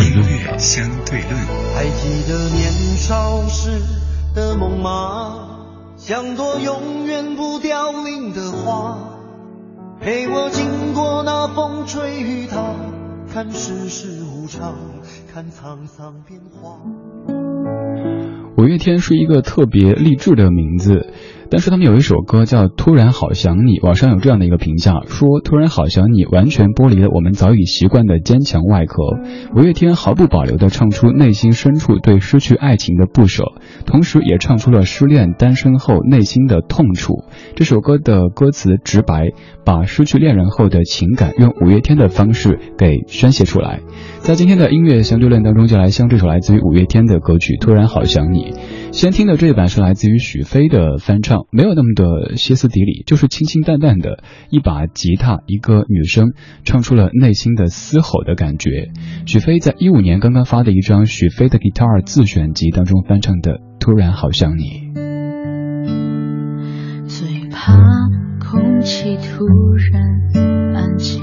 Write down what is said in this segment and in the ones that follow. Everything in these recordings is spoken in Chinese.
乐相对论，相对论。还记得年少时的梦吗？像朵永远不凋零的花，陪我经过那风吹雨打，看世事无常，看沧桑变化。五月天是一个特别励志的名字，但是他们有一首歌叫《突然好想你》，网上有这样的一个评价，说《突然好想你》完全剥离了我们早已习惯的坚强外壳。五月天毫不保留地唱出内心深处对失去爱情的不舍，同时也唱出了失恋单身后内心的痛楚。这首歌的歌词直白，把失去恋人后的情感用五月天的方式给宣泄出来。在今天的音乐相对论当中，就来相这首来自于五月天的歌曲《突然好想你》。先听的这一版是来自于许飞的翻唱，没有那么的歇斯底里，就是清清淡淡的一把吉他，一个女生唱出了内心的嘶吼的感觉。许飞在一五年刚刚发的一张许飞的 Guitar 自选集当中翻唱的《突然好想你》。最怕空气突然安静，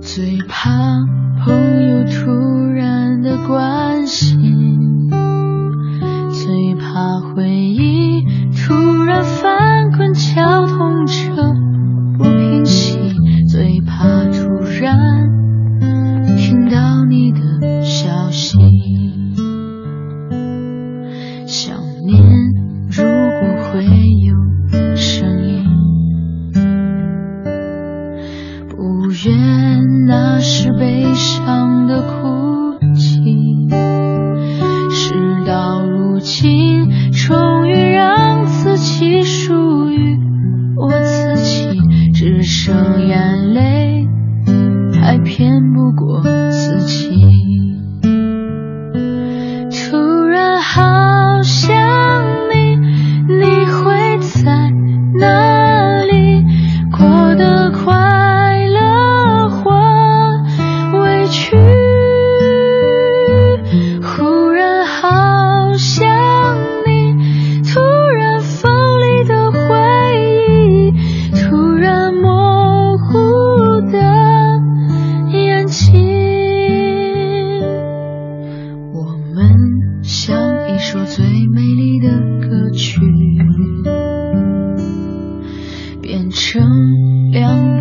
最怕朋友突然的关情两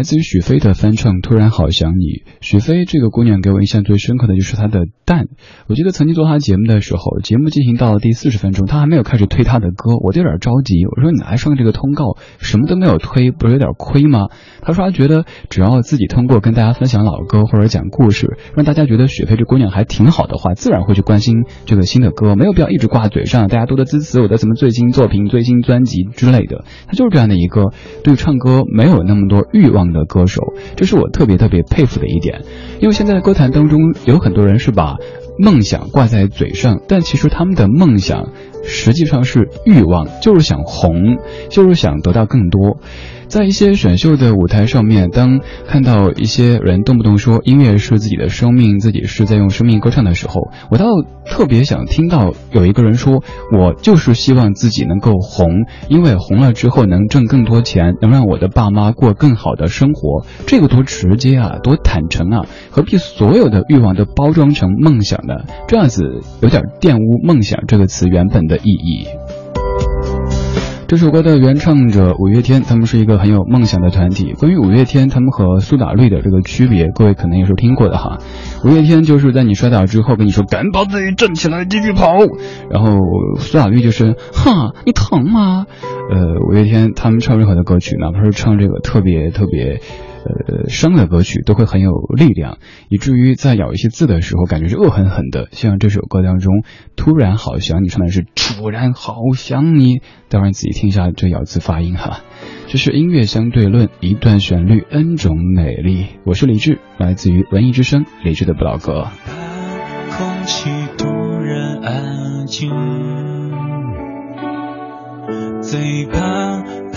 来自于许飞的翻唱《突然好想你》。许飞这个姑娘给我印象最深刻的就是她的淡。我记得曾经做她节目的时候，节目进行到了第四十分钟，她还没有开始推她的歌，我就有点着急。我说你来上这个通告，什么都没有推，不是有点亏吗？她说她觉得只要自己通过跟大家分享老歌或者讲故事，让大家觉得许飞这姑娘还挺好的话，自然会去关心这个新的歌，没有必要一直挂嘴上，大家多多支持我的什么最新作品、最新专辑之类的。她就是这样的一个对唱歌没有那么多欲望的歌手，这是我特别特别佩服的一点。因为现在歌坛当中有很多人是把梦想挂在嘴上，但其实他们的梦想实际上是欲望，就是想红，就是想得到更多。在一些选秀的舞台上面，当看到一些人动不动说音乐是自己的生命，自己是在用生命歌唱的时候，我倒特别想听到有一个人说：“我就是希望自己能够红，因为红了之后能挣更多钱，能让我的爸妈过更好的生活。”这个多直接啊，多坦诚啊！何必所有的欲望都包装成梦想这样子有点玷污“梦想”这个词原本的意义。这首歌的原唱者五月天，他们是一个很有梦想的团体。关于五月天，他们和苏打绿的这个区别，各位可能也是听过的哈。五月天就是在你摔倒之后跟你说赶紧把自己站起来继续跑，然后苏打绿就是哈你疼吗？呃，五月天他们唱任何的歌曲，哪怕是唱这个特别特别。呃，生的歌曲都会很有力量，以至于在咬一些字的时候，感觉是恶狠狠的。像这首歌当中，突然好想你，唱的是突然好想你，待会儿仔细听一下这咬字发音哈。这是音乐相对论，一段旋律，n 种美丽。我是李志，来自于文艺之声，李志的不老歌。空气突然安静，最怕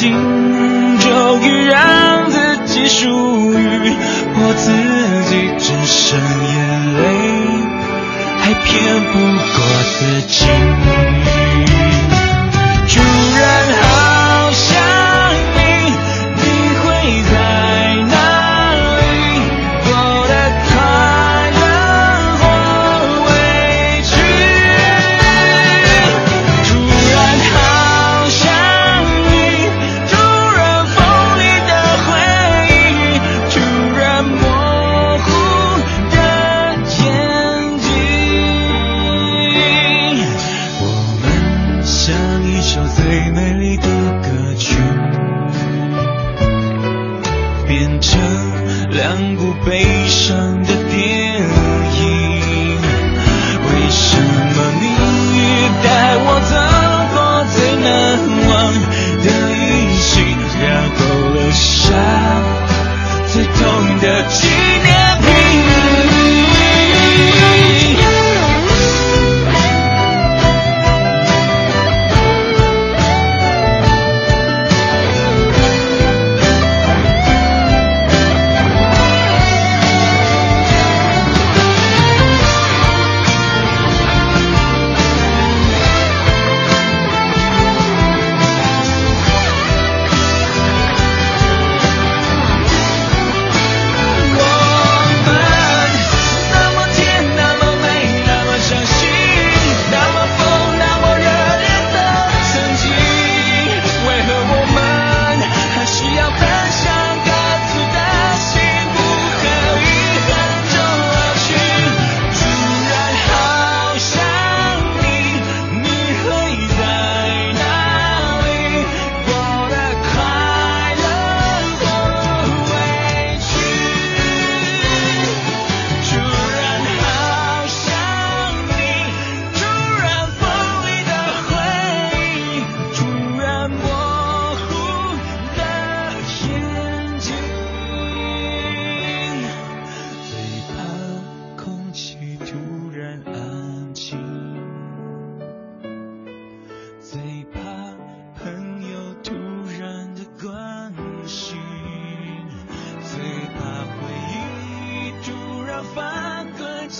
心，终于让自己属于我自己，只剩眼泪，还骗不过自己。一生的。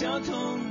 交通